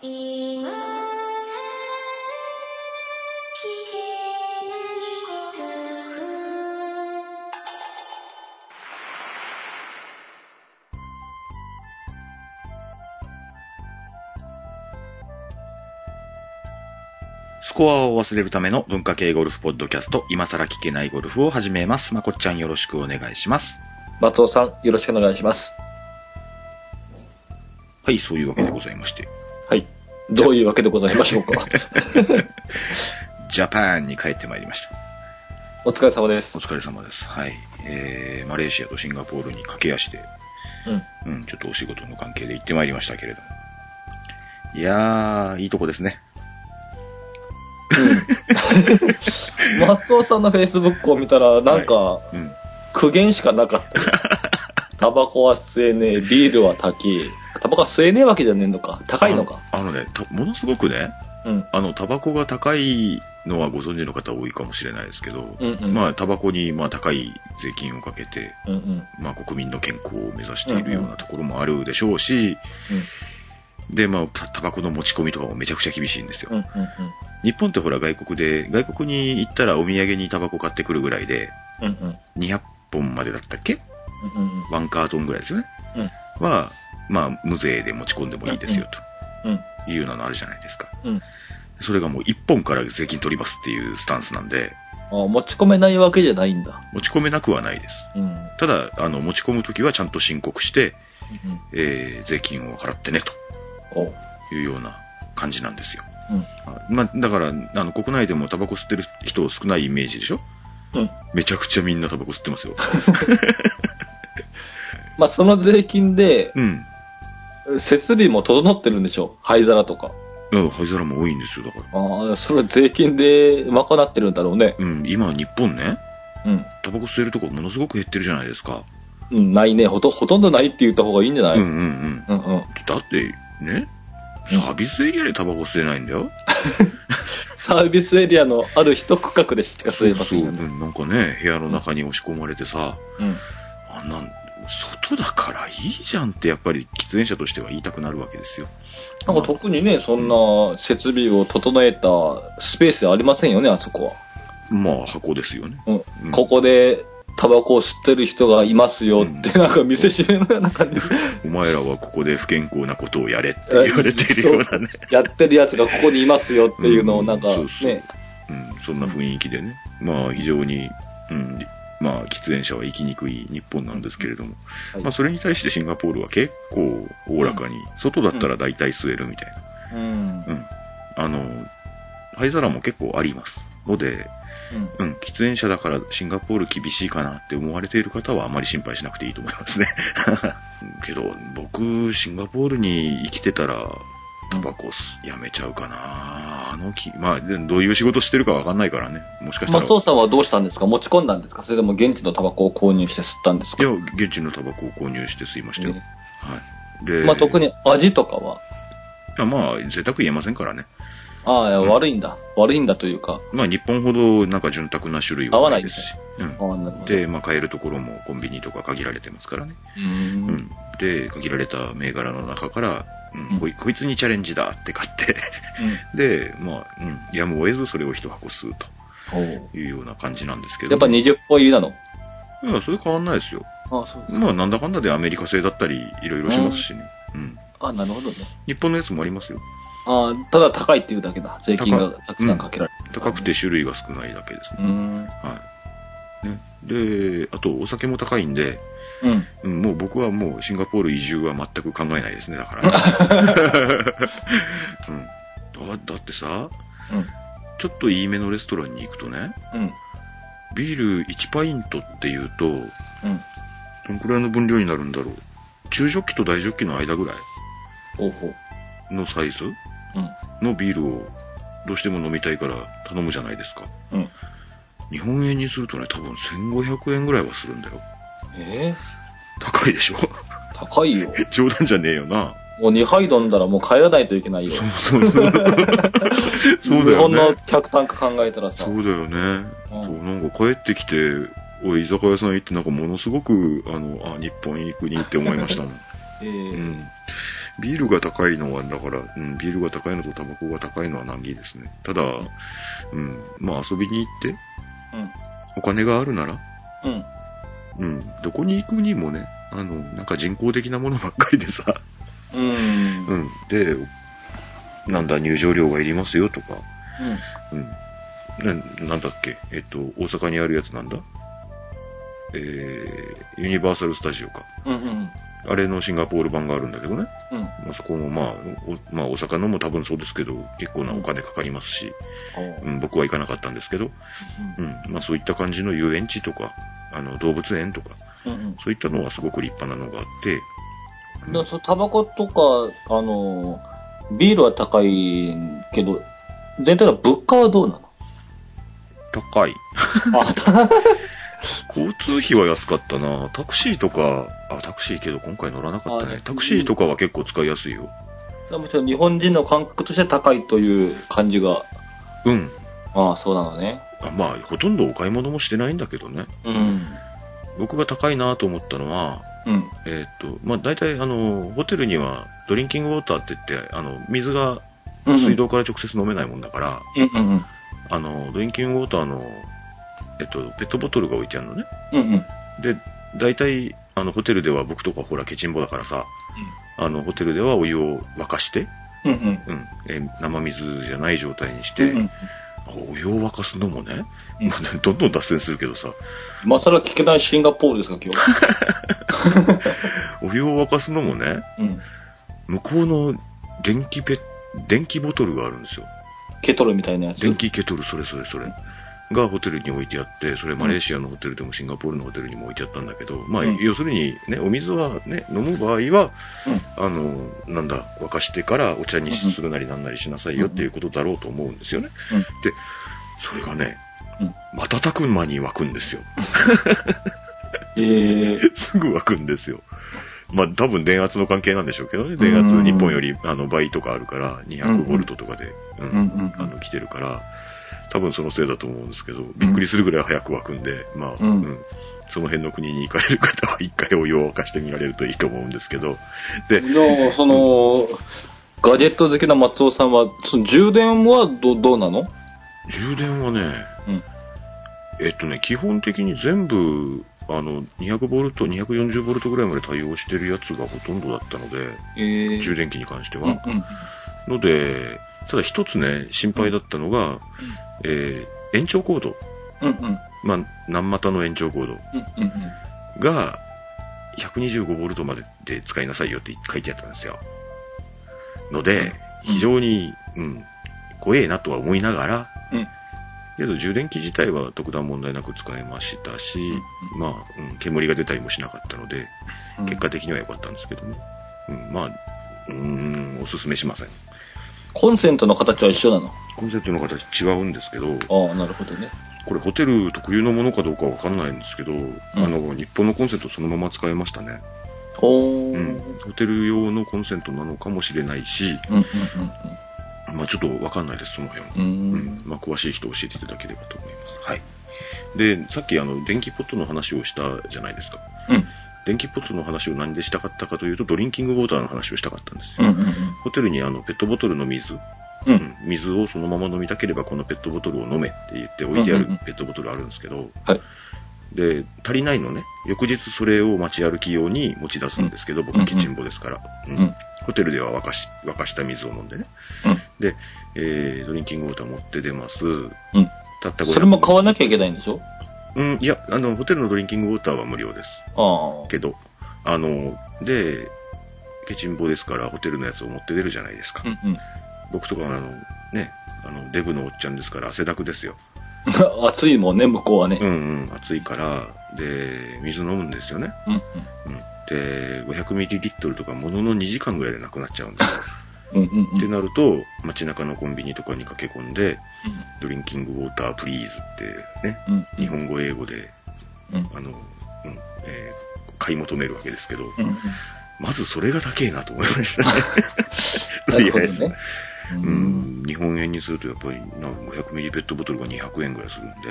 スコアを忘れるための文化系ゴルフポッドキャスト、今更聞けないゴルフを始めます。まこっちゃんよろしくお願いします。松尾さん、よろしくお願いします。はい、そういうわけでございまして、はい。どういうわけでございましょうか？ジャパンに帰ってまいりました。お疲れ様ですお。疲れ様です。はい。えー、マレーシアとシンガポールに駆け足で、うん。うん、ちょっとお仕事の関係で行ってまいりましたけれども。いやー、いいとこですね。松尾さんの Facebook を見たら、なんか、うん。苦言しかなかったよ。タバコは吸えねえ、ビールは高い。タバコは吸えねえわけじゃねえのか。高いのか。あのね、とものすごくね、うん。あの、タバコが高いのはご存知の方多いかもしれないですけど、うんうん。まあ、タバコにまあ高い税金をかけて、うんうん。まあ、国民の健康を目指しているようなところもあるでしょうし、で、まあ、タタバコの持ち込みとかもめちゃくちゃ厳しいんですよ。うんうん日本ってほら外国で、外国に行ったらお土産にタバコ買ってくるぐらいで、うん。うんうん。200本までだったっけ？うんうんワンカートンぐらいですよね。うんは、まあ、無税で持ち込んでもいいですよ、うん。というなのあるじゃないですか。うん。それがもう1本から税金取りますっていうスタンスなんで、あ持ち込めないわけじゃないんだ。持ち込めなくはないです。うん。うんただ、あの、持ち込むときはちゃんと申告して、えー税金を払ってね、おというような感じなんですよ。うん。あまあ、だから、あの、国内でもタバコ吸ってる人少ないイメージでしょ？うん。めちゃくちゃみんなタバコ吸ってますよ。まあ、その税金で、うん。設備も整ってるんでしょ？灰皿とか。うん、灰皿も多いんですよ、だから。ああ、それ税金で賄ってるんだろうね。うん、今日本ね、うん。タバコ吸えるとこものすごく減ってるじゃないですか。うん、ないね。ほと、ほとんどないって言った方がいいんじゃない、うんうんうん。うん、うんだって、ね、うんサービスエリアでタバコ吸えないんだよ。サービスエリアのある一区画でしか吸えませそう、んよね。うんなんかね、部屋の中に押し込まれてさ、うん。あんなん、外だからいいじゃんってやっぱり喫煙者としては言いたくなるわけですよ。なんか特にね、そんな設備を整えたスペースありませんよね、あそこは。まあ、箱ですよね。うん。うんここでタバコを吸ってる人がいますよって、なんか見せしめのような感じで。お前らはここで不健康なことをやれって言われているようなね。やってる奴がここにいますよっていうのをなんかね、うん、そんな雰囲気でね。まあ、非常に、うん、まあ、喫煙者は生きにくい日本なんですけれども。はいまあ、それに対してシンガポールは結構おおらかに、外だったら大体吸えるみたいな。うん。うん。あの、灰皿も結構あります。ので、うんうん、喫煙者だからシンガポール厳しいかなって思われている方はあまり心配しなくていいと思いますね。けど、僕、シンガポールに生きてたら、タバコやめちゃうかなあのき、まあ、でどういう仕事してるかわかんないからね。もしかしたら。松尾さんはどうしたんですか？持ち込んだんですか？それでも現地のタバコを購入して吸ったんですか？いや、現地のタバコを購入して吸いましたよ。ねはい。で、まあ特に味とかは、いやまあ、贅沢言えませんからね。ああ、うん悪いんだ。悪いんだというか、まあ、日本ほどなんか潤沢な種類はないですし。うん。ああ、なるほど。で、まあ、買えるところもコンビニとか限られてますからね。うー。うんん。で、限られた銘柄の中から、うんうんこいこいつにチャレンジだって買って、で、まあ、うん、やむを得ずそれを一箱吸うというような感じなんですけど。やっぱ20本入りなの？いや、それ変わんないですよ。ああ、そうですまあ、なんだかんだでアメリカ製だったり、いろいろしますしね。うん。あなるほどね。日本のやつもありますよ。ああ、ただ高いっていうだけだ。税金がたくさんかけられる。高くて種類が少ないだけですね。うーん。はい。ね。で、あと、お酒も高いんで、うん。うん、もう僕はもうシンガポール移住は全く考えないですね、だから。うん、だだってさ、うん。ちょっといいめのレストランに行くとね、うん。ビール1パイントっていうと、うん。どのくらいの分量になるんだろう。中ジョッキと大ジョッキの間ぐらい。のサイズうん。のビールをどうしても飲みたいから頼むじゃないですか。うん。日本円にするとね、多分1500円ぐらいはするんだよ。ええ高いでしょ？高いよ。冗談じゃねえよな。もう2杯飲んだらもう帰らないといけないよ。そうそうそう。そうだ日よ本のね。客単価考えたらさ。そうだよね。うんそう、なんか帰ってきて、俺居酒屋さん行ってなんかものすごく、あの、あ、日本いい国って思いましたもん。ええうん。ビールが高いのは、だから、うん、ビールが高いのとタバコが高いのは難儀ですね。ただ、うん、まあ遊びに行って、お金があるなら、うん。うん。うん、どこに行くにもね、あの、なんか人工的なものばっかりでさ、うん。ううん。ん、で、なんだ、入場料がいりますよとか、うん、ななんだっけ、えっと、大阪にあるやつなんだ？えー、ユニバーサル・スタジオか。うん。うん。あれのシンガポール版があるんだけどね。うん。まあ、そこもまあ、おまあ、大阪のも多分そうですけど、結構なお金かかりますし、うん、僕は行かなかったんですけど、うん、まあそういった感じの遊園地とか、あの、動物園とか、うん。うん。そういったのはすごく立派なのがあって、だからそうタバコとか、あの、ビールは高いけど、全体の物価はどうなの？高い。あ、た交通費は安かったなタクシーとか、あ、タクシーけど今回乗らなかったあね。タクシーとかは結構使いやすいよ。むしろ日本人の感覚として高いという感じが、うん。ああ、そうなのね。あまあ、ほとんどお買い物もしてないんだけどね。うん。僕が高いなと思ったのは、うん。えーっと、まあ大体あの、ホテルにはドリンキングウォーターって言って、あの、水がうん。水道から直接飲めないもんだから、うんうんうん。あの、ドリンキングウォーターの、えっと、ペットボトルが置いてあるのね。うんうん。で、大体、あの、ホテルでは僕とかほら、ケチンボだからさ、あの、ホテルではお湯を沸かして、うんうん。うん、え生水じゃない状態にして、うんうん。あお湯を沸かすのもね、うんまあどんどん脱線するけどさ、今更聞けないシンガポールですか、今日。お湯を沸かすのもね、うん。向こうの電気ペ、電気ボトルがあるんですよ。ケトルみたいなやつ。電気ケトル、それそれそれ。がホテルに置いてあって、それマレーシアのホテルでもシンガポールのホテルにも置いてあったんだけど、まあ、うん要するにね、お水はね、飲む場合は、うん。あの、なんだ、沸かしてからお茶にするなりなんなりしなさいよっていうことだろうと思うんですよね。うん。で、それがね、うん。瞬く間に沸くんですよ。えー。すぐ沸くんですよ。まあ多分電圧の関係なんでしょうけどね。電圧うん日本よりあの倍とかあるから、200ボルトとかで、うんうんうんあの来てるから、多分そのせいだと思うんですけど、びっくりするぐらい早く沸くんで、まあ、うんうんその辺の国に行かれる方は一回お湯を沸かしてみられるといいと思うんですけど、で、じゃあ、その、ガジェット好きな松尾さんは、その充電はどどうなの？充電はね、うん。えっとね、基本的に全部、あの、200ボルト、240ボルトぐらいまで対応してるやつがほとんどだったので、えー。充電器に関しては。うんうん。ので、ただ一つね、心配だったのが、えー延長コード。うんうん。まあ、何股の延長コードうんうんうん。が、125ボルトまでで使いなさいよって書いてあったんですよ。ので、うん非常に、うん、怖えなとは思いながら、うん。けど充電器自体は特段問題なく使えましたし、うんまあ、うん、煙が出たりもしなかったので、うん結果的には良かったんですけどね。うん、まあ、うーん、おすすめしません。コンセントの形は一緒なの？コンセントの形違うんですけど、ああ、なるほどね。これホテル特有のものかどうかわかんないんですけど、あの、日本のコンセントそのまま使えましたね。おー。うん。ホテル用のコンセントなのかもしれないし、うんうんまあちょっとわかんないです、その辺は。うん。まあ詳しい人教えていただければと思います。はい。で、さっきあの、電気ポットの話をしたじゃないですか。うん。電気ポットの話を何でしたかったかというと、ドリンキングウォーターの話をしたかったんですよ。うんうんホテルにあの、ペットボトルの水、うん。う。うんん水をそのまま飲みたければこのペットボトルを飲めって言って置いてあるうんうんうんペットボトルあるんですけど、はい。で、足りないのね。翌日それを街歩き用に持ち出すんですけど、僕うんキッチンボですから、うんうんホテルでは沸かし、沸かした水を飲んでね。うん。で、えー、ドリンキングウォーター持って出ます。うん。たった500それも買わなきゃいけないんでしょ？うん、いや、あの、ホテルのドリンキングウォーターは無料です。ああ。けど、あの、で、ケチンボですからホテルのやつを持って出るじゃないですか。うんうん。僕とかあの、ね、あの、デブのおっちゃんですから汗だくですよ。暑いもんね、向こうはね。うんうん、暑いから、で、水飲むんですよね。うんうん。で、500ミリリットルとかものの2時間ぐらいでなくなっちゃうんですよ。うん。うん。ってなると、街中のコンビニとかに駆け込んで、ドリンキングウォータープリーズってね。日本語英語で、うん。あの、うん、えー買い求めるわけですけど、うん。まずそれが高えなと思いましたね。となりあえず。ね。ううん。ん、日本円にするとやっぱりなんか500ミリペットボトルが200円ぐらいするんで、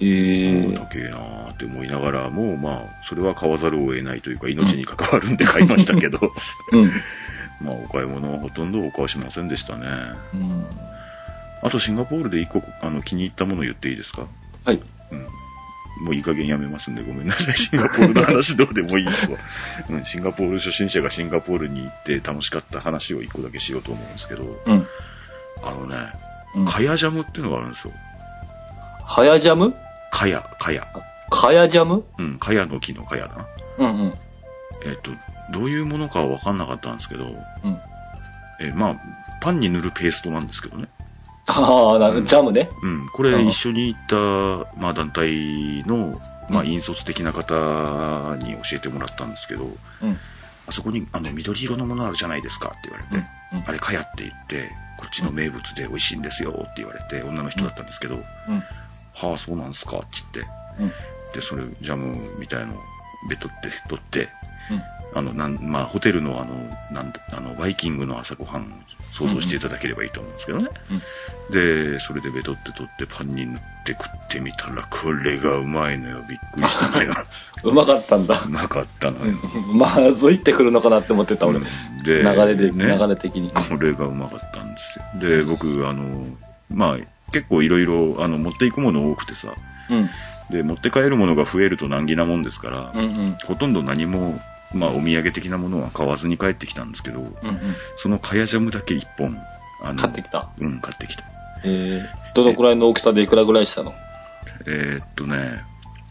ええもう高えなーって思いながらも、まあ、それは買わざるを得ないというか、命に関わるんで買いましたけど、うん。まあ、お買い物はほとんどお買いしませんでしたね。うん。あと、シンガポールで一個、あの、気に入ったもの言っていいですか？はい。うん。もういい加減やめますんでごめんなさい。シンガポールの話どうでもいい。うん、シンガポール初心者がシンガポールに行って楽しかった話を一個だけしようと思うんですけど、うん。あのね、うん。カヤジャムっていうのがあるんですよ。ハヤジャム？カヤ、カヤ。カヤジャム？うん、カヤの木のカヤだな。うんうん。えっ、と、どういうものかは分かんなかったんですけど、うん。えーまあ、パンに塗るペーストなんですけどね。ああ、なうんジャムね。うん、これうん一緒に行った、まあ団体の、まあ引率的な方に教えてもらったんですけど、うん。あそこにあの緑色のものあるじゃないですかって言われて、うん。あれかやって言って、こっちの名物で美味しいんですよって言われて、女の人だったんですけど、うん。はあ、そうなんすかって言って、うん。で、それ、ジャムみたいのをべとって取って、うん。あの、なん、まあ、ホテルのあの、なんだ、あの、バイキングの朝ごはん、想像していただければいいと思うんですけどね。で、それでべとって取ってパンに塗って食ってみたら、これがうまいのよ。びっくりしたのよ。うまかったんだう。まかったのよ。まずいってくるのかなって思ってた、俺。うん流で、れで、ね流れ的に。これがうまかったんですよ。で、僕、あの、まあ、結構いろいろ、あの、持っていくもの多くてさ、うん。で、持って帰るものが増えると難儀なもんですから、うんうん。ほとんど何も、まあ、お土産的なものは買わずに帰ってきたんですけど、うんうん。そのカヤジャムだけ一本、あの、買ってきた？うん、買ってきた。えー、どのくらいの大きさでいくらぐらいしたの？えーっとね、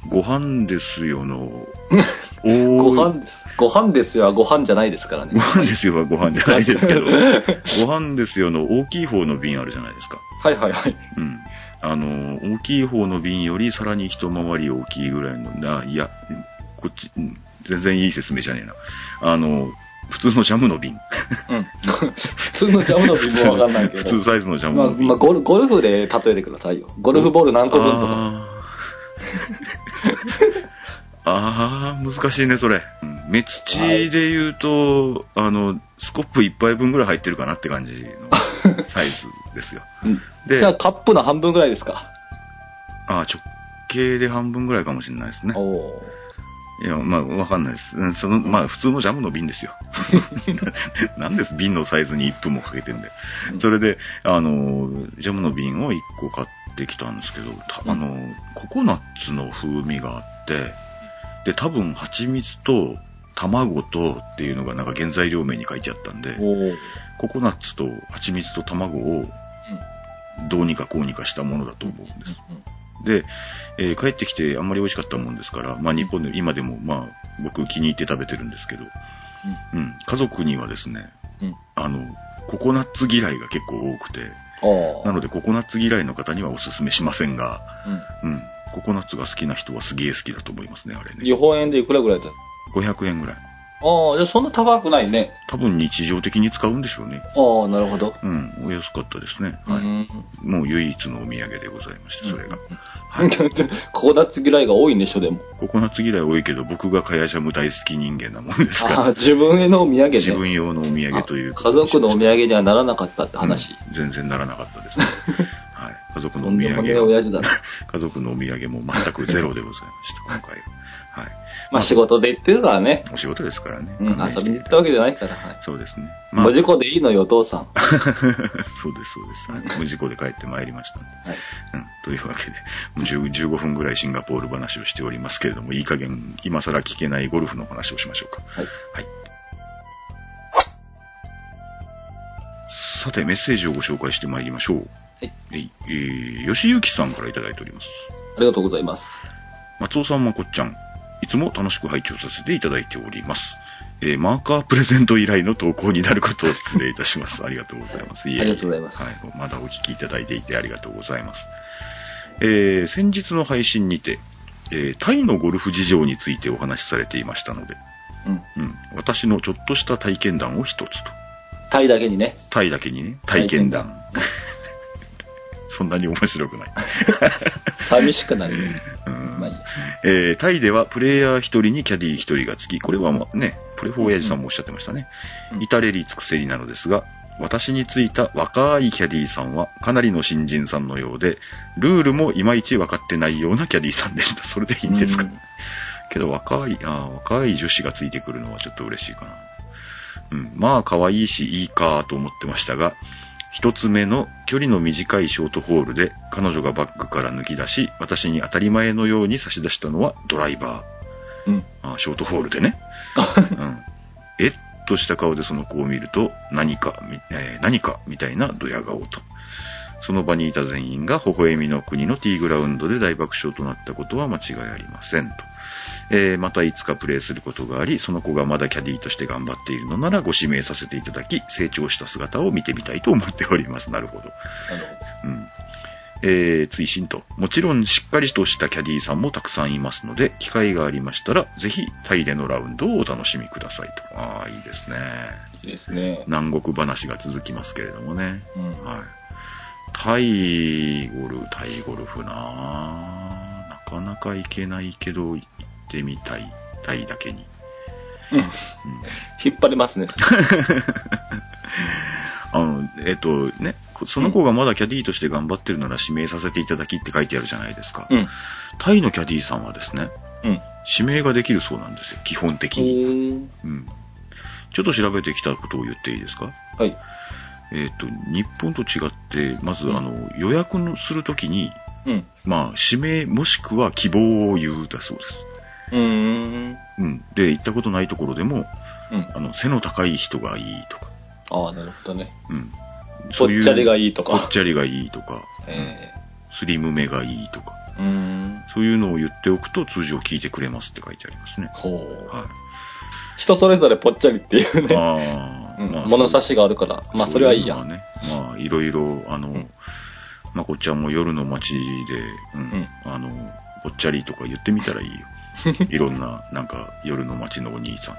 ご飯ですよの、ご飯です。ご飯ですよ、ご飯じゃないですからねご。飯ですよはご飯じゃないですけど、ご飯ですよの大きい方の瓶あるじゃないですか。はいはいはい。うん。あの、大きい方の瓶よりさらに一回り大きいぐらいの、あ、いや、こっち、うん全然いい説明じゃねえな。あの、普通のジャムの瓶。うん。普通のジャムの瓶もわかんないけど。普通サイズのジャムまあ、の瓶。まあゴル、ゴルフで例えてくださいよ。ゴルフボール何個分とか。あー あー、難しいね、それ。うん目土で言うと、あの、スコップ一杯分ぐらい入ってるかなって感じの サイズですよ。うんでじゃあカップの半分ぐらいですか。あー直径で半分ぐらいかもしれないですね。おおいや、まあ、わかんないです。うんその、まあ、普通のジャムの瓶ですよ。なんです瓶のサイズに1分もかけてんで。それで、あの、ジャムの瓶を1個買ってきたんですけど、たあの、ココナッツの風味があって、で、多分、蜂蜜と卵とっていうのがなんか原材料名に書いてあったんでココナッツと蜂蜜と卵をどうにかこうにかしたものだと思うんです。で、えー帰ってきてあんまり美味しかったもんですから、まあ日本で今でもまあ僕気に入って食べてるんですけど、うん、家族にはですね、うん。あの、ココナッツ嫌いが結構多くて。なのでココナッツ嫌いの方にはおすすめしませんが、うん。うん、ココナッツが好きな人はすげえ好きだと思いますね、あれね。日本円でいくらぐらいだ500円ぐらい。ああ、じゃあそんな高くないね。多分日常的に使うんでしょうね。ああ、なるほど。うん、お安かったですね。はい。うん。もう唯一のお土産でございまして、それが。はい。ココナッツ嫌いが多いんでしょ、でも。ココナッツ嫌い多いけど、僕がカヤジャム大好き人間なもんですかああ、ら、自分へのお土産ね。自分用のお土産という家族のお土産にはならなかったって話。うん全然ならなかったですね。はい。家族のお土産親父だな。家族のお土産も全くゼロでございました、今回は。はい。まあ仕事で行ってるからね。お仕事ですからね。うん、遊びに行ったわけじゃないから。はい。そうですね。無事故でいいのよ、お父さん。は そうです、そうです。はい無事故で帰ってまいりましたんで。い。うん。というわけで、もう10 15分ぐらいシンガポール話をしておりますけれども、いい加減、今更聞けないゴルフの話をしましょうか。はい。はい。さて、メッセージをご紹介してまいりましょう。はい。えー、吉行さんからいただいております。ありがとうございます。松尾さん、まこっちゃん。いつも楽しく拝聴させていただいております。えーマーカープレゼント以来の投稿になることを失礼いたします。ありがとうございます。いえいえありがとうございますはい。まだお聞きいただいていてありがとうございます。えー先日の配信にて、えータイのゴルフ事情についてお話しされていましたので、うん。うん、私のちょっとした体験談を一つと。タイだけにね。タイだけにね、体験談。そんなに面白くない。寂しくなる。うんまあいいや。えータイではプレイヤー一人にキャディ一人がつき、これはまあね、プレフォー親父さんもおっしゃってましたね。うん至れり尽くせりなのですが、私についた若いキャディーさんはかなりの新人さんのようで、ルールもいまいち分かってないようなキャディーさんでした。それでいいんですか、うんけど若い、あー若い女子がついてくるのはちょっと嬉しいかな。うん、まあ可愛いしいいかと思ってましたが、一つ目の距離の短いショートホールで彼女がバッグから抜き出し、私に当たり前のように差し出したのはドライバー。うん。あショートホールでね。うん。えっとした顔でその子を見ると、何か、みえー何かみたいなドヤ顔と。その場にいた全員が微笑みの国のティーグラウンドで大爆笑となったことは間違いありませんと。えーまたいつかプレイすることがあり、その子がまだキャディーとして頑張っているのならご指名させていただき、成長した姿を見てみたいと思っております。なるほど。うん。えー、追伸と。もちろんしっかりとしたキャディーさんもたくさんいますので、機会がありましたら、ぜひタイでのラウンドをお楽しみくださいと。ああ、いいですね。いいですね。南国話が続きますけれどもね。うん。はい。タイゴル、タイゴルフなあなかなか行けないけど、行ってみたい。タイだけに。うん。うん引っ張りますね。あの、えっとね、こその子がまだキャディーとして頑張ってるなら指名させていただきって書いてあるじゃないですか。うん。タイのキャディーさんはですね、うん。指名ができるそうなんですよ、基本的うに。うん。ちょっと調べてきたことを言っていいですか？はい。えっ、と、日本と違って、まず、うんあの、予約のするときに、うん。まあ、指名もしくは希望を言うだそうです。うーん。うん。で、行ったことないところでも、うん。あの、背の高い人がいいとか、ああ、なるほどね。うん。ぽっちゃりがいいいとぽっか。ちゃりがいいとか、えスリムめがいいとか、えうーん。そういうのを言っておくと通常聞いてくれますって書いてありますね。ほう。はい。人それぞれぽっちゃりっていうね。あ物差しがあるから。まあ、それはいいや。ね。まあ、いろいろ、あの、んまこっちゃんも夜の街で、うん、あの、ぽっちゃりとか言ってみたらいいよ。いろんな、なんか、夜の街のお兄さん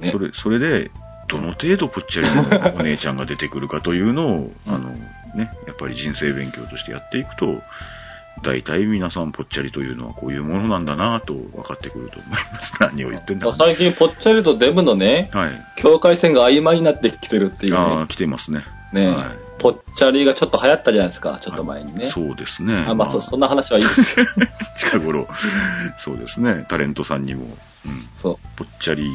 に。ねそれ、それで、どの程度ぽっちゃりのお姉ちゃんが出てくるかというのを、うんあの、ね、やっぱり人生勉強としてやっていくと、大体皆さんぽっちゃりというのはこういうものなんだなと分かってくると思います。何を言ってんだまあ最近、ぽっちゃりとデブのね、はい。境界線が曖昧になってきてるっていうああ、ね。来てますね。ねはいぽっちゃりがちょっと流行ったじゃないですか、ちょっと前にね。そうですね。あまあ、そ、そんな話はいいですよ。近頃、そうですね、タレントさんにも、うん、そぽっちゃり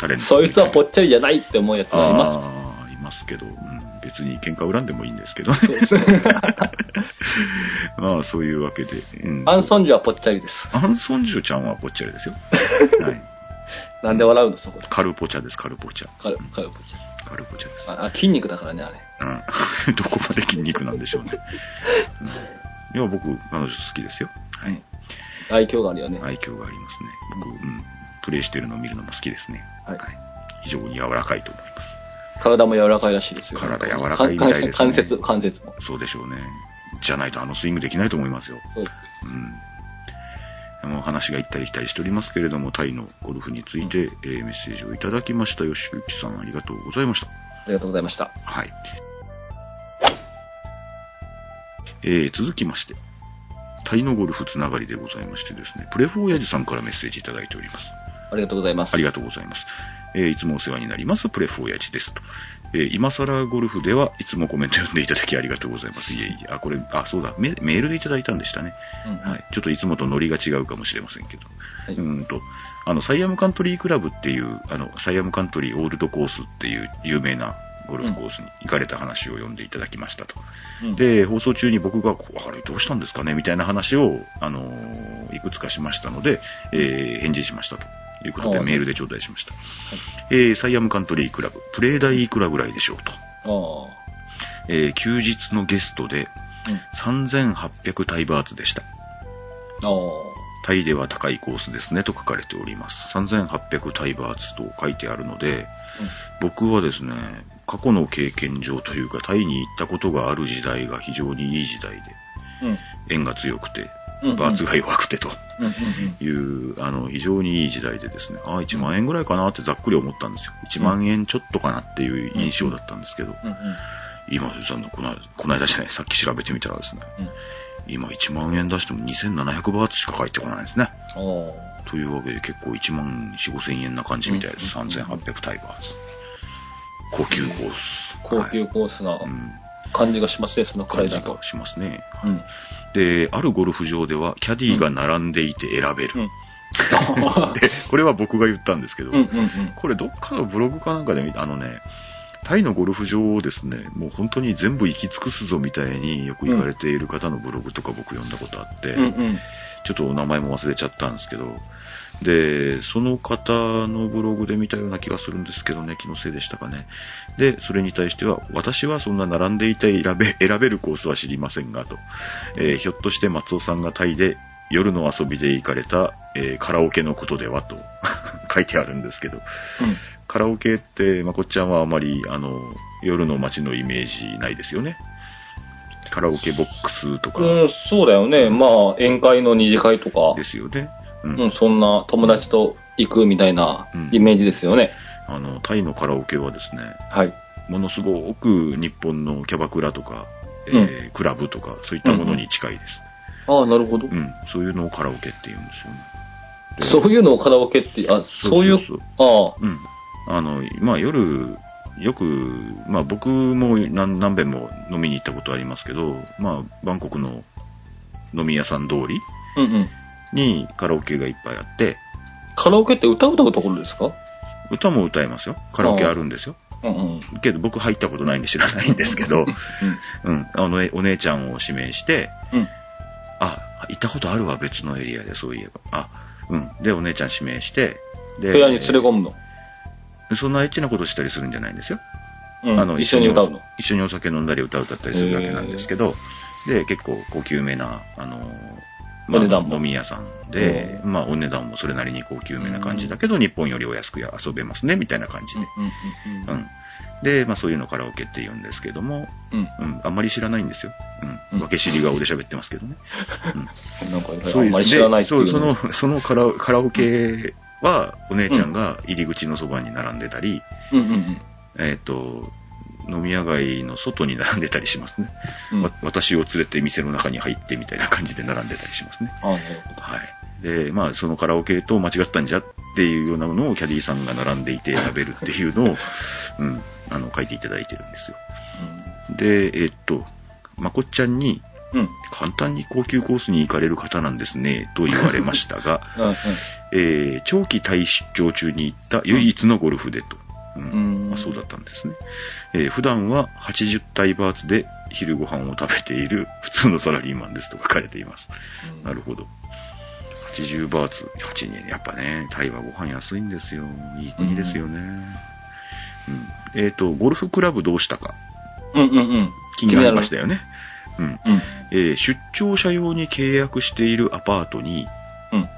タレンう。ト。そいつはぽっちゃりじゃないって思うやつがいます。ますけど、うん、別に喧嘩恨んでもいいんですけどね。そうですね まあ、そういうわけで。うん、アンソンジュはぽっちゃりです。アンソンジュちゃんはぽっちゃりですよ。はい。なんで笑うの、そこで。カルポチャです、カルポチャ。カル、カルぽっちゃり。カルポチャです。あ、あ筋肉だからね、あれ。うん。どこまで筋肉なんでしょうね。うん、いや、僕、彼女好きですよ。はい。愛嬌があるよね。愛嬌がありますね。僕、うん。プレイしてるのを見るのも好きですね。はい非常に柔らかいと思います。体も柔らかいらしいですよ。体柔らかいみたいですね関節、関節も。そうでしょうね。じゃないとあのスイングできないと思いますよ。そうです。うん。もう話が行ったり来たりしておりますけれども、タイのゴルフについて、えーメッセージをいただきました。吉幸さん、ありがとうございました。ありがとうございました。はい。えー続きまして、タイのゴルフつながりでございましてですね、プレフォー親父さんからメッセージいただいております。ありがとうございます。ありがとうございます。えーいつもお世話になります、プレフォーですと。えー今更ゴルフではいつもコメント読んでいただきありがとうございます。いえいえ、あ、これ、あ、そうだ、メメールでいただいたんでしたね。うんはい。ちょっといつもとノリが違うかもしれませんけど。はいうーんと、あの、サイアムカントリークラブっていう、あの、サイアムカントリーオールドコースっていう有名なゴルフコースに行かれた話を読んでいただきましたと。うんで、放送中に僕が、あれどうしたんですかねみたいな話を、あのーいくつかしましたので、えー返事しましたということではいメールで頂戴しました。えーサイアムカントリークラブ、プレー代いくらぐらいでしょうと。あえー休日のゲストであ。うん。3800タイバーツでした。タイでは高いコースですねと書かれております。3800タイバーツと書いてあるので、僕はですね、過去の経験上というか、タイに行ったことがある時代が非常にいい時代で、うん。縁が強くて、バーツが弱くてと。いう、あの、非常にいい時代でですね、ああ、1万円ぐらいかなってざっくり思ったんですよ。1万円ちょっとかなっていう印象だったんですけど。今、そのこのこの間じゃない、さっき調べてみたらですね、うん。今1万円出しても2700バーツしか返ってこないんですね。というわけで結構1万4、5千円な感じみたいです。うん3800タイバーツ。高級コース。高級はいコースなうん。感じがしますね、その感じが。しますね。うん。で、あるゴルフ場ではキャディーが並んでいて選べる。うん。で、これは僕が言ったんですけど、うんうんうん。これどっかのブログかなんかで見た、あのね、タイのゴルフ場をですね、もう本当に全部行き尽くすぞみたいによく行かれている方のブログとか僕読んだことあって、うんうん。ちょっとお名前も忘れちゃったんですけど、で、その方のブログで見たような気がするんですけどね、気のせいでしたかね。で、それに対しては、私はそんな並んでいて選べ、選べるコースは知りませんが、と。えーひょっとして松尾さんがタイで夜の遊びで行かれた、えーカラオケのことでは、と 書いてあるんですけど、カラオケって、まこっちゃんはあまり、あの、夜の街のイメージないですよね。カラオケボックスとかうん。うん、そうだよね。まあ、宴会の二次会とかで、すよね。うんうん、そんな友達と行くみたいなうんイメージですよね。あの、タイのカラオケはですね、はい。ものすごく日本のキャバクラとか、えークラブとか、そういったものに近いです。ああ、なるほどう。ん、そういうのをカラオケって言うんですよね。でそういうのをカラオケって、あ、そういう、そうああ、うん。あの、まあ夜、よく、まあ僕も何何遍も飲みに行ったことありますけど、まあバンコクの飲み屋さん通りうんうん。にカラオケがいっぱいあって、カラオケって歌う歌うところですか？歌も歌えますよ。カラオケあるんですよ。うんうん。けど僕入ったことないんで知らないんですけど、うん、あの、お姉ちゃんを指名して、うん。あ、行ったことあるわ、別のエリアで、そういえば。あ、うん。で、お姉ちゃん指名して、で、部屋に連れ込むの？そんなエッチなことしたりするんじゃないんですよ。うん。あの、一緒に歌うの？一緒にお酒飲んだり歌う歌ったりするわけなんですけど、で、結構高級めな、あの、まあお値段も飲み屋さんで、まあ、お値段もそれなりに高級めな感じだけど、日本よりお安くや遊べますね、みたいな感じで。うんうん。で、まあ、そういうのカラオケって言うんですけども、うんうん、あんまり知らないんですよ。う。うんん分け知り顔で喋ってますけどね。うん。うん。なんか、そういうあんまり知らないっていうでそう、その。の、そのカラカラオケは、お姉ちゃんが入り口のそばに並んでたり、うんうんえっ、と、飲み屋街の外に並んでたりしますね。うん。わ私を連れて店の中に入ってみたいな感じで並んでたりしますね。はい。で、まあ、そのカラオケと間違ったんじゃっていうようなものをキャディーさんが並んでいて選べるっていうのを、うん、あの、書いていただいてるんですよ。で、えっ、と、まこっちゃんに、うん。うん。簡単に高級コースに行かれる方なんですね、と言われましたが、うんうん。えー長期タイ出張中に行った唯一のゴルフでと。うんうんまあ、そうだったんですね。えー普段は80体バーツで昼ご飯を食べている普通のサラリーマンですと書かれています。なるほど。80バーツ、8人、やっぱね、タイはご飯安いんですよ。いい国ですよね。うん。えっ、と、ゴルフクラブどうしたか？うんうんうん。気になりましたよね。うん。うん。えー出張者用に契約しているアパートに、うん。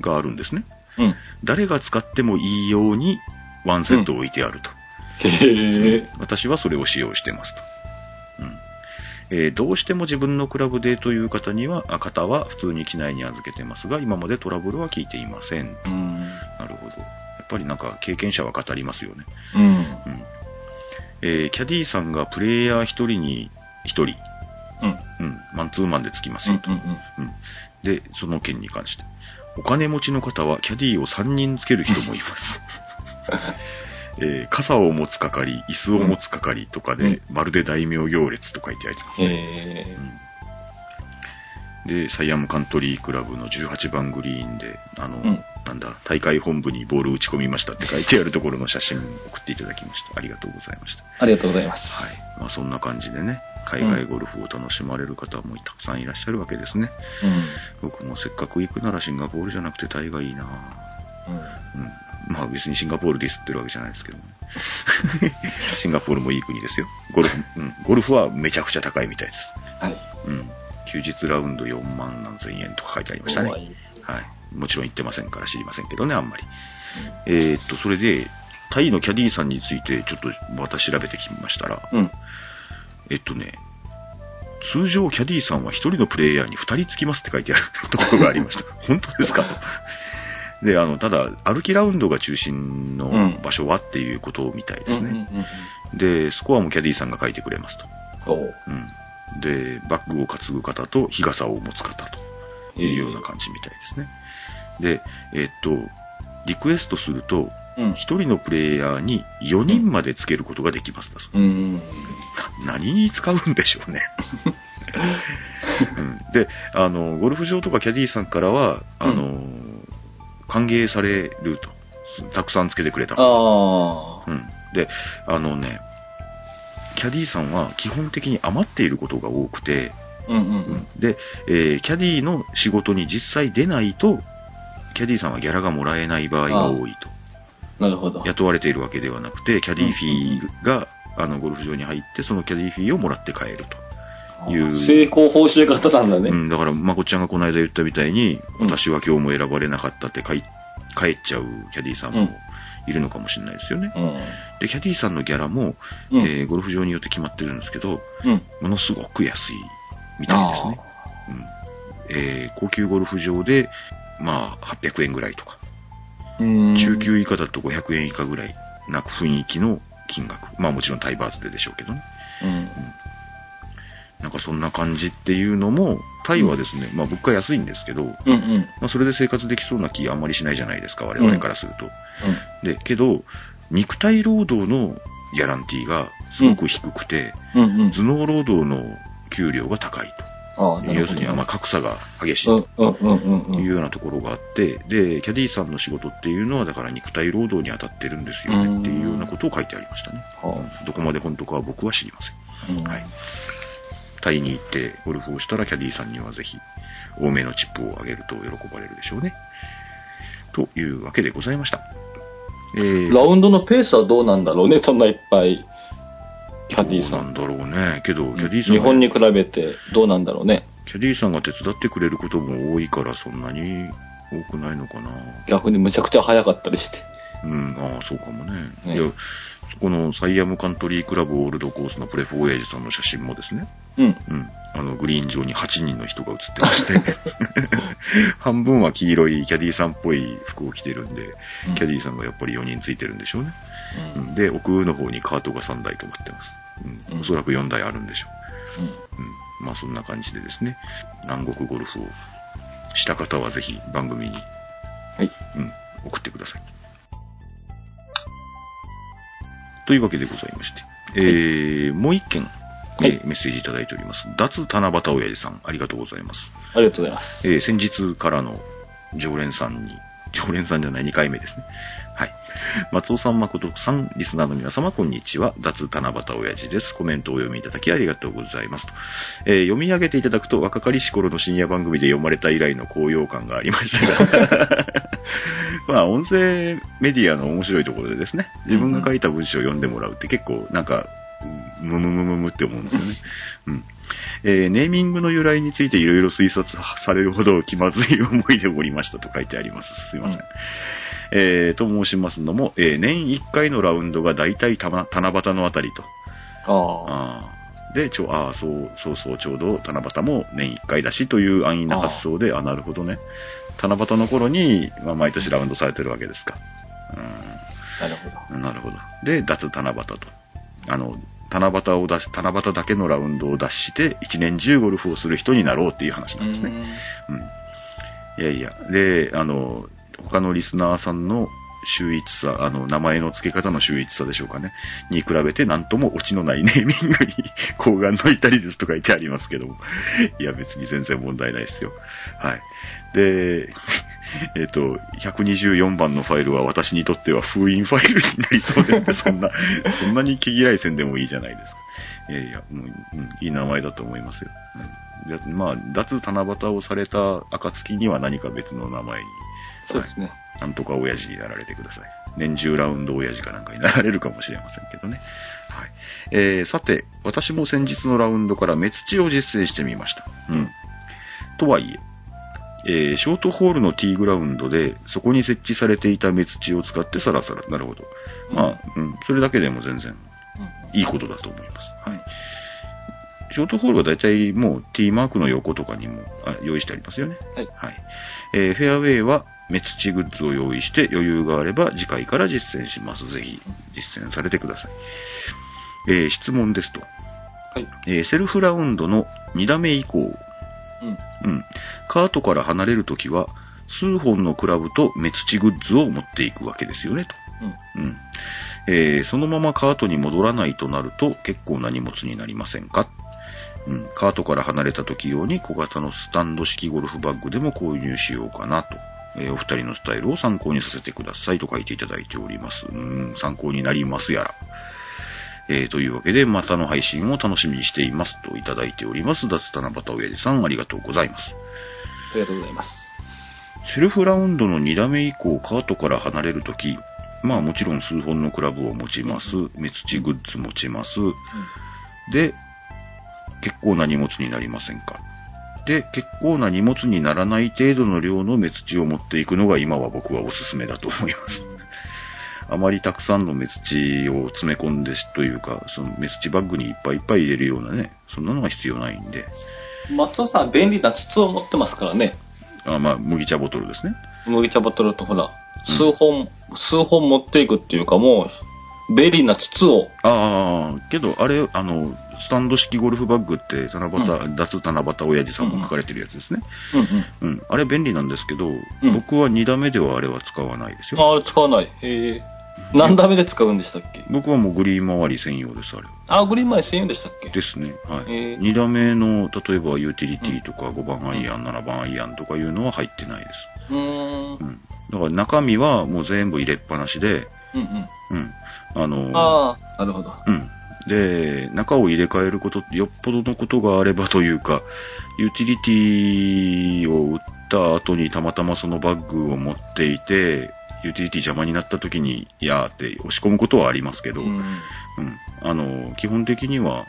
があるんですね。うん。誰が使ってもいいようにワンセット置いてあると。私はそれを使用してますと。うんえーどうしても自分のクラブでという方には、あ方は普通に機内に預けてますが、今までトラブルは聞いていません。うん。なるほど。やっぱりなんか経験者は語りますよね。うん。うんえーキャディーさんがプレイヤー1人に1人、うん。うん、マンツーマンでつきますよと。うんうんうんで、その件に関して。お金持ちの方はキャディーを3人つける人もいます。えー傘を持つ係、椅子を持つ係とかで、うんまるで大名行列と書いてありますうん。ね。へえ。で、サイアムカントリークラブの18番グリーンで、あの、んなんだ、大会本部にボール打ち込みましたって書いてあるところの写真送っていただきました。ありがとうございました。ありがとうございます。はい。まあそんな感じでね、海外ゴルフを楽しまれる方もたくさんいらっしゃるわけですね。僕もせっかく行くならシンガポールじゃなくてタイがいいなうん。うん。うん。まあ別にシンガポールディスってるわけじゃないですけどね。シンガポールもいい国ですよ。ゴルフ、うん。ゴルフはめちゃくちゃ高いみたいです。はい。うん。休日ラウンド4万何千円とか書いてありましたね。はい。もちろん行ってませんから知りませんけどね、あんまり。えーっと、それで、タイのキャディーさんについてちょっとまた調べてきましたら、うん。えっとね、通常キャディーさんは一人のプレイヤーに二人つきますって書いてあるところがありました。本当ですか？で、あの、ただ、歩きラウンドが中心の場所はっていうことみたいですうんうんね。うん。で、スコアもキャディーさんが書いてくれますと。そう。うん。で、バッグを担ぐ方と日傘を持つ方というような感じみたいですね。で、えっと、リクエストすると、うん。一人のプレイヤーに4人までつけることができますだそううん。な何に使うんでしょうね。うん、で、あの、ゴルフ場とかキャディーさんからは、あの、歓迎されると。たくさんつけてくれた。あうん。で、あのね、キャディーさんは基本的に余っていることが多くて、あ。うんうんうん。で、えーキャディーの仕事に実際出ないと、キャディーさんはギャラがもらえない場合が多いと。なるほど。雇われているわけではなくて、キャディーフィーが、あの、ゴルフ場に入って、そのキャディーフィーをもらって帰ると。いう成功報酬型なんだね。うん、だから、まこっちゃんがこの間言ったみたいに、うん私は今日も選ばれなかったって帰帰っちゃうキャディーさんもいるのかもしれないですよね。うん。で、キャディーさんのギャラも、うんえーゴルフ場によって決まってるんですけど、うん。ものすごく安いみたいですね。うんえー高級ゴルフ場で、まあ、800円ぐらいとか、うん。中級以下だと500円以下ぐらいな雰囲気の金額。まあもちろんタイバーズででしょうけどね。うん。なんかそんな感じっていうのも、タイはですね、まあ物価安いんですけど、うんうん。まあそれで生活できそうな気あんまりしないじゃないですか、我々からすると。で、けど、肉体労働のギャランティーがすごく低くて、うん。うんうん。頭脳労働の給料が高いと。要するに、まあ格差が激しいうんうんうんうんといううん。ようなところがあって、で、キャディーさんの仕事っていうのは、だから肉体労働に当たってるんですよねっていうようなことを書いてありましたね。はどこまで本当かは僕は知りません。うんはい。タイに行ってゴルフをしたらキャディーさんにはぜひ多めのチップをあげると喜ばれるでしょうね。というわけでございました。えー、ラウンドのペースはどうなんだろうね、そんないっぱい。キャディーさ。どうなんんだろうね。けど、キャディーさんが日本に比べてどうなんだろうね。キャディーさんが手伝ってくれることも多いからそんなに多くないのかな。逆にむちゃくちゃ早かったりして。うん、ああ、そうかもね。ねいや、このサイアムカントリークラブオールドコースのプレフォーエイジさんの写真もですね、うん。うん。あの、グリーン上に8人の人が写ってまして、半分は黄色いキャディーさんっぽい服を着てるんで、うんキャディーさんがやっぱり4人ついてるんでしょうね。う。うんん、で、奥の方にカートが3台止まってます。うん。うんおそらく4台あるんでしょうんう。うん。まあそんな感じでですね、南国ゴルフをした方はぜひ番組に、はい。うん、送ってください。というわけでございまして、えー、もう一件、えーはいメッセージいただいております。脱七夕親父さん、ありがとうございます。ありがとうございます。えー先日からの常連さんに、常連さんじゃない2回目ですね。はい。松尾さん、誠さん、リスナーの皆様、こんにちは。脱七夕親父です。コメントをお読みいただきありがとうございますと。えー読み上げていただくと、若かりし頃の深夜番組で読まれた以来の高揚感がありましたが、まあ、音声メディアの面白いところでですね、自分が書いた文章を読んでもらうって結構、なんか、ムムムムムって思うんですよね。うん。えーネーミングの由来についていろいろ推察されるほど気まずい思いでおりましたと書いてあります。すいません。うんえーと申しますのも、えー年1回のラウンドが大体たま七夕のあたりと。ああーで、ちょ、ああ、そう、そうそう、ちょうど七夕も年1回だしという安易な発想で、あなるほどね。七夕の頃に、まあ、毎年ラウンドされてるわけですか。あ、なるほど。うん、なるほど。で、脱七夕と。あの、七夕を出し、七夕だけのラウンドを出して、一年中ゴルフをする人になろうっていう話なんですね。うん。いやいや、で、あの、他のリスナーさんの秀逸さ、あの、名前の付け方の秀逸さでしょうかね。に比べて、なんともオチのないネーミングに、睾丸の至りですと書いてありますけども。いや、別に全然問題ないですよ。はい。で、えっと、124番のファイルは私にとっては封印ファイルになりそうですね。そんな、そんなに毛嫌いせんでもいいじゃないですか。いやいや、もう、うん、いい名前だと思いますよ。うん、でまあ、脱七夕をされた暁には何か別の名前に、そうですね。なんとか親父になられてください。年中ラウンド親父かなんかになられるかもしれませんけどね。はい。えー、さて、私も先日のラウンドから目土を実践してみました。うん。とはいえ、えーショートホールのティーグラウンドで、そこに設置されていた目土を使ってサラサラ。なるほど。まあ、うん、それだけでも全然いいことだと思います。はい。ショートホールは大体もう T マークの横とかにもあ用意してありますよね。はいはい。えーフェアウェイは目土グッズを用意して余裕があれば次回から実践します。ぜひ実践されてください。えー質問ですと。はい。えーセルフラウンドの2打目以降、うん。うん。カートから離れるときは、数本のクラブと目土グッズを持っていくわけですよね、と。うん。うん。えーそのままカートに戻らないとなると結構な荷物になりませんか？うん。カートから離れた時用に小型のスタンド式ゴルフバッグでも購入しようかなと。えーお二人のスタイルを参考にさせてくださいと書いていただいております。うん、参考になりますやら。えーというわけで、またの配信を楽しみにしていますといただいております。脱七夕親父さん、ありがとうございます。ありがとうございます。セルフラウンドの2打目以降、カートから離れるとき、まあもちろん数本のクラブを持ちます。目土グッズ持ちます。で、結構な荷物になりませんかで、結構な荷物にならない程度の量の目土を持っていくのが今は僕はおすすめだと思います。あまりたくさんの目土を詰め込んでしというか、その目土バッグにいっぱいいっぱい入れるようなね、そんなのが必要ないんで、松尾さん、便利な筒を持ってますからね。あまあ麦茶ボトルですね。麦茶ボトルとほら、うん数本、数本持っていくっていうかもう、便利な筒を。ああ、けど、あれ、あの、スタンド式ゴルフバッグって、七夕、脱七夕親父さんも書かれてるやつですね。うんうん。うん。あれ便利なんですけど、ん僕は2打目ではあれは使わないですよ。ああれ使わない。へえ。何ダメで使うんでしたっけ？僕はもうグリーン周り専用です、あれ。あ、グリーン前1000円でしたっけ？ですね。はい。へえ2打目の、例えばユーティリティとか5番アイアン、7番アイアンとかいうのは入ってないです。うーん。うん。だから中身はもう全部入れっぱなしで、うんうん。うん。あの、ああ、なるほど。うん。で、中を入れ替えること、よっぽどのことがあればというか、ユーティリティを売った後にたまたまそのバッグを持っていて、ユーティリティ邪魔になった時に、いやーって押し込むことはありますけど、ううん。ん。あの、基本的には、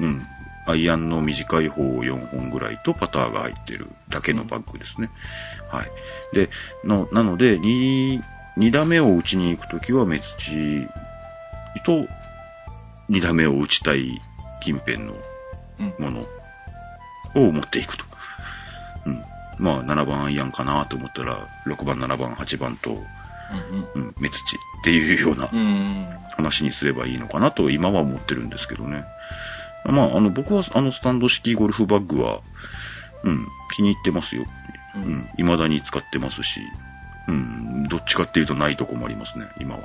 うん。アイアンの短い方を4本ぐらいとパターが入ってるだけのバッグですね。はい。で、の、なので、2、2打目を打ちに行くときは目土と2打目を打ちたい近辺のうん。ものを持っていくと。うん。まあ、7番アイアンかなと思ったら、6番、7番、8番と、うんうん、目土っていうような。話にすればいいのかなと今は思ってるんですけどね。まあ、あの、僕はあのスタンド式ゴルフバッグは、うん、気に入ってますよ。ううんん、未だに使ってますし、うん、どっちかっていうとないとこもありますね、今は。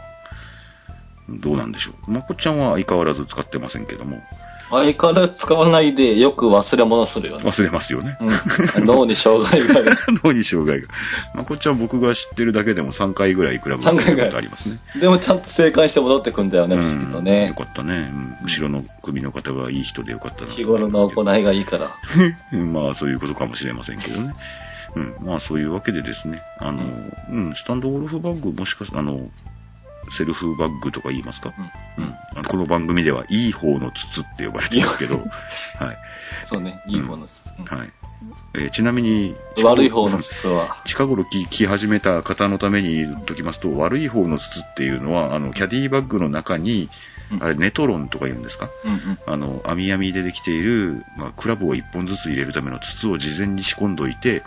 どうなんでしょう。まこっちゃんは相変わらず使ってませんけども、相変わらず使わないでよく忘れ物するよね。忘れますよね。うん。脳に障害がある。脳に障害が。まこっちゃん僕が知ってるだけでも3回ぐらいクラブに行ったことありますね。でもちゃんと正解して戻ってくんだよね、不思議とよね。かったね、うん。後ろの組の方がいい人でよかったなと日頃の行いがいいから。う んまあ、そういうことかもしれませんけどね。うん。まあ、そういうわけでですね。あの、うん、スタンドゴルフバッグ、もしかしあの、セルフバッグとか言いますか、うん、あのこの番組では、いい方の筒って呼ばれてますけど、はい。そうね、いい方の筒。はい。えーちなみに、悪い方の筒は、近頃聞き始めた方のために言っときますと、悪い方の筒っていうのは、あの、キャディバッグの中に、うん。あれ、ネトロンとか言うんですか？うんうん。あの、網網でできている、まあ、クラブを1本ずつ入れるための筒を事前に仕込んどいて、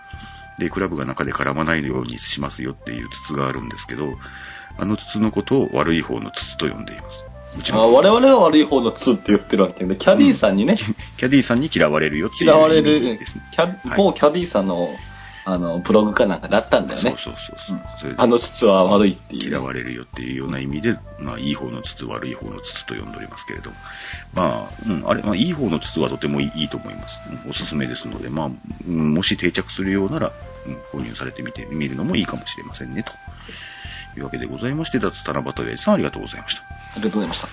で、クラブが中で絡まないようにしますよっていう筒があるんですけど、あの筒のことを悪い方の筒と呼んでいます。うちあの我々が悪い方の筒って言ってるわけで、キャディーさんにね、キャディさんに嫌われるよっていう。嫌われる。キャはい。某キャディーさんの、あの、ブログかなんかだったんだよね。そうそうそうそう、うんあの筒は悪いっていう。嫌われるよっていうような意味で、まあ、いい方の筒、悪い方の筒と呼んでおりますけれども。まあ、うん、あれ、まあ、いい方の筒はとてもいいと思います。うんおすすめですので、まあ、うんもし定着するようなら、うん、購入されてみてみるのもいいかもしれませんね、というわけでございまして、脱七夕親父さんありがとうございました。ありがとうございました。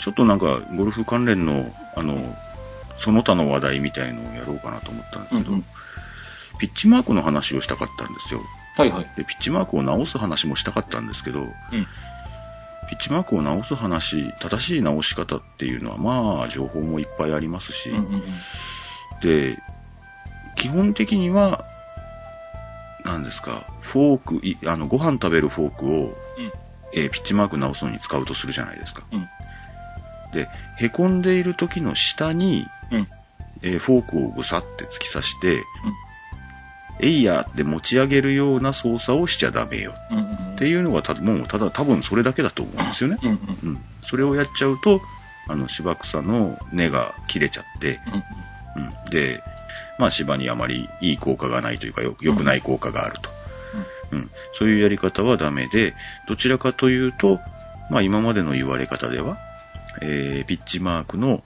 ちょっとなんか、ゴルフ関連の、あの、その他の話題みたいのをやろうかなと思ったんですけど、うんうん。ピッチマークの話をしたかったんですよ。はいはい。で、ピッチマークを直す話もしたかったんですけど、うん。ピッチマークを直す話、正しい直し方っていうのは、まあ、情報もいっぱいありますし、うんうんうん。で、基本的には、何ですか、フォーク、いあの、ご飯食べるフォークを、うんえーピッチマーク直すのに使うとするじゃないですか。うん。で、凹んでいる時の下に、うん。えーフォークをぐさって突き刺して、えいやって持ち上げるような操作をしちゃダメようんうん。っていうのがた、もうただ多分それだけだと思うんですよね。うんうん。うん。それをやっちゃうと、あの、芝草の根が切れちゃって、うんうん。で、まあ芝にあまりいい効果がないというか、よ良くない効果があると。うん。そういうやり方はダメで、どちらかというと、まあ今までの言われ方では、えー、ピッチマークの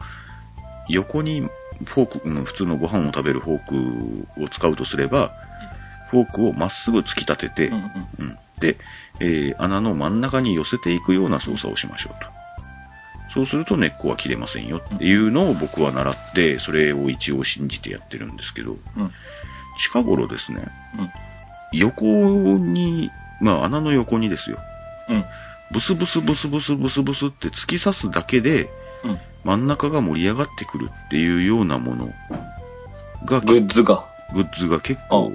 横にフォーク、うん普通のご飯を食べるフォークを使うとすれば、フォークをまっすぐ突き立てて、うんうんうんで、えー穴の真ん中に寄せていくような操作をしましょうと。そうすると根っこは切れませんよっていうのを僕は習って、それを一応信じてやってるんですけど、うん。近頃ですね、うん。横に、まあ穴の横にですよ、うん。ブスブスブスブスブスブスって突き刺すだけで、うん。真ん中が盛り上がってくるっていうようなものが、グッズが。グッズが結構、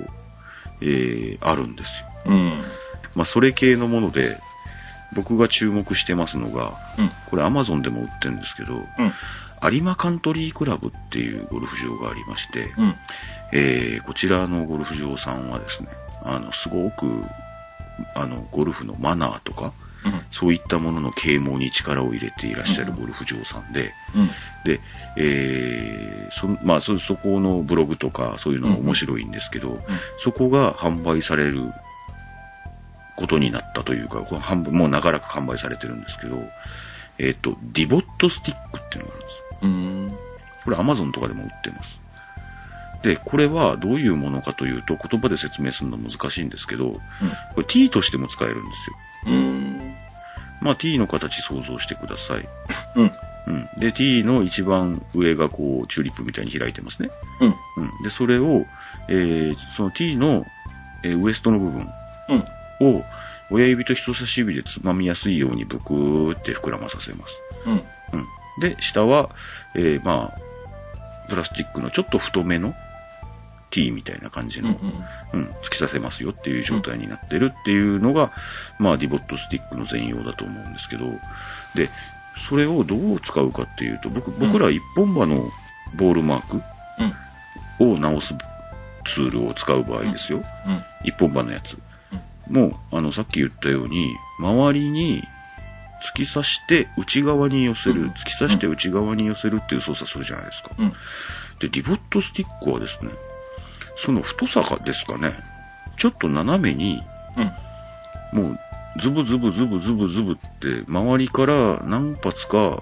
えーあるんですよ。うん。まあ、それ系のもので、僕が注目してますのが、うん。これ Amazon でも売ってるんですけど、うん。有馬カントリークラブっていうゴルフ場がありまして、うん。えーこちらのゴルフ場さんはですね、あの、すごく、あの、ゴルフのマナーとか、うん。そういったものの啓蒙に力を入れていらっしゃるゴルフ場さんで、うん。で、えーそまあそ、そこのブログとかそういうのが面白いんですけど、そこが販売されることになったというか、もう長らく販売されてるんですけど、えっ、と、 divot stick っていうのがあるんです。うん。これ Amazon とかでも売ってます。で、これはどういうものかというと、言葉で説明するの難しいんですけど、これ T としても使えるんですよ。うん。まあ T の形想像してください。うん。うん。で、T の一番上がこう、チューリップみたいに開いてますね。うん。うん。で、それを、えー、その T の、えーウエストの部分うん。を親指と人差し指でつまみやすいようにブクーって膨らまさせます。うん。うん。で、下は、えー、まあ、プラスチックのちょっと太めの T みたいな感じうん。の、うん、突き刺せますよっていう状態になってるっていうのが、まあ、 divot stick の全容だと思うんですけど、で、それをどう使うかっていうと、僕、僕ら一本刃のボールマークうん。を直すツールを使う場合ですよ。うん。一本刃のやつ。もう、あの、さっき言ったように、周りに突き刺して内側に寄せる、うん突き刺して内側に寄せるっていう操作するじゃないですか。うん。で、 divot stick はですね、その太さがですかね、ちょっと斜めに、うん。もう、ズブズブズブズブズブって、周りから何発か、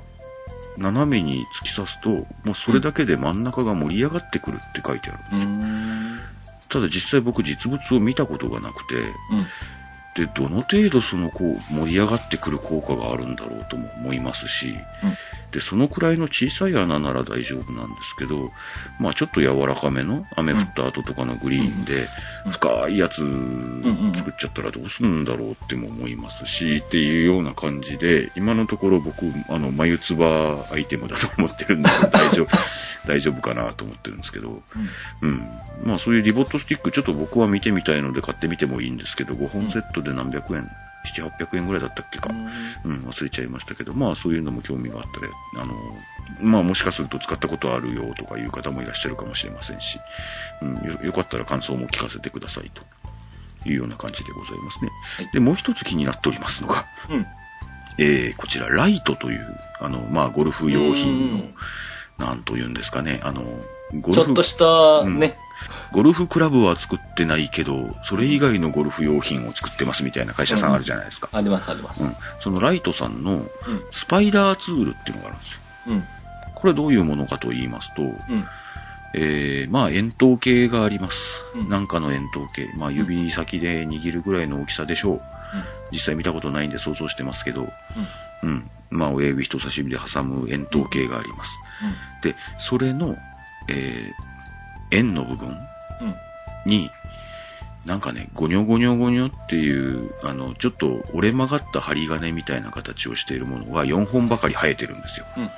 斜めに突き刺すと、もうそれだけで真ん中が盛り上がってくるって書いてあるんですよ。うん。ただ実際僕実物を見たことがなくて、うん。で、どの程度そのこう盛り上がってくる効果があるんだろうとも思いますし、で、そのくらいの小さい穴なら大丈夫なんですけど、まあちょっと柔らかめの雨降った後とかのグリーンで、うん。深いやつん。作っちゃったらどうするんだろうっても思いますし、っていうような感じで、今のところ僕、あの、眉唾アイテムだと思ってるんで、大丈夫、大丈夫かなと思ってるんですけど、うん。まあそういうリボットスティックちょっと僕は見てみたいので買ってみてもいいんですけど、5本セットで何百円、7、800円ぐらいだったっけか。うん、忘れちゃいましたけど、まあそういうのも興味があったら、あの、まあもしかすると使ったことあるよとかいう方もいらっしゃるかもしれませんし、うん、よよかったら感想も聞かせてくださいというような感じでございますね。はいで、もう一つ気になっておりますのが、うん。えー、こちら、ライトという、あの、まあゴルフ用品のうん、なんというんですかね、あの、ゴルフちょっとした、ね。ゴルフクラブは作ってないけど、それ以外のゴルフ用品を作ってますみたいな会社さんあるじゃないですか。あります、あります。うん。そのライトさんのうん。スパイダーツールっていうのがあるんですよ。うん。これどういうものかと言いますと、うん。えー、まあ円筒形があります。うんなんかの円筒形。まあ指先で握るぐらいの大きさでしょう。実際見たことないんで想像してますけど、うん。まあ親指人差し指で挟む円筒形があります。で、それの、えー、円の部分うん。うん。に、なんかね、ゴニョゴニョゴニョっていう、あの、ちょっと折れ曲がった針金みたいな形をしているものが4本ばかり生えてるんですよ。うん。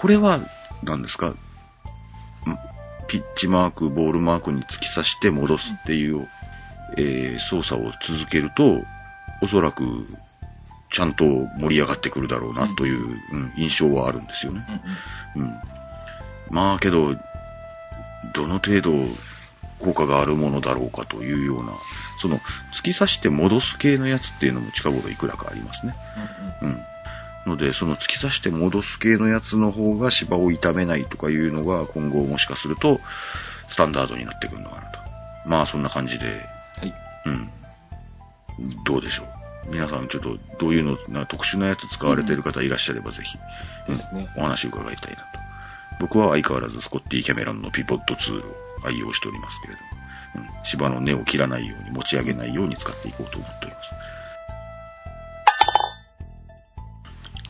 これは、何ですか？んピッチマーク、ボールマークに突き刺して戻すっていう、えー操作を続けると、おそらく、ちゃんと盛り上がってくるだろうなという、うん印象はあるんですよね。うん。うん。まあけど、どの程度効果があるものだろうかというような、その突き刺して戻す系のやつっていうのも近頃いくらかありますね。うん。ので、その突き刺して戻す系のやつの方が芝を傷めないとかいうのが今後もしかするとスタンダードになってくるのかなと。まあそんな感じで、はい。うん。どうでしょう？皆さんちょっとどういうの、な特殊なやつ使われてる方いらっしゃればぜひ、ですねうんお話伺いたいなと。僕は相変わらずスコッティ・キャメロンのピボットツールを愛用しておりますけれども、うん、芝の根を切らないように持ち上げないように使っていこうと思っております。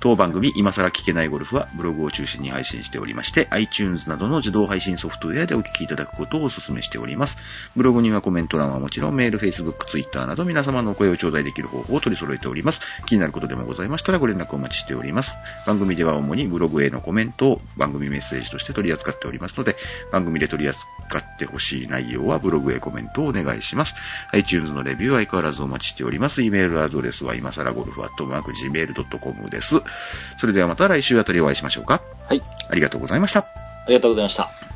当番組、今更聞けないゴルフはブログを中心に配信しておりまして、iTunes などの自動配信ソフトウェアでお聞きいただくことをお勧めしております。ブログにはコメント欄はもちろん、メール、Facebook、Twitter など皆様のお声を頂戴できる方法を取り揃えております。気になることでもございましたらご連絡お待ちしております。番組では主にブログへのコメントを番組メッセージとして取り扱っておりますので、番組で取り扱ってほしい内容はブログへコメントをお願いします。iTunes のレビューは相変わらずお待ちしております。イメールアドレスは今更ゴルフアットマーク Gmail.com です。それではまた来週あたりお会いしましょうか。はい。ありがとうございました。ありがとうございました。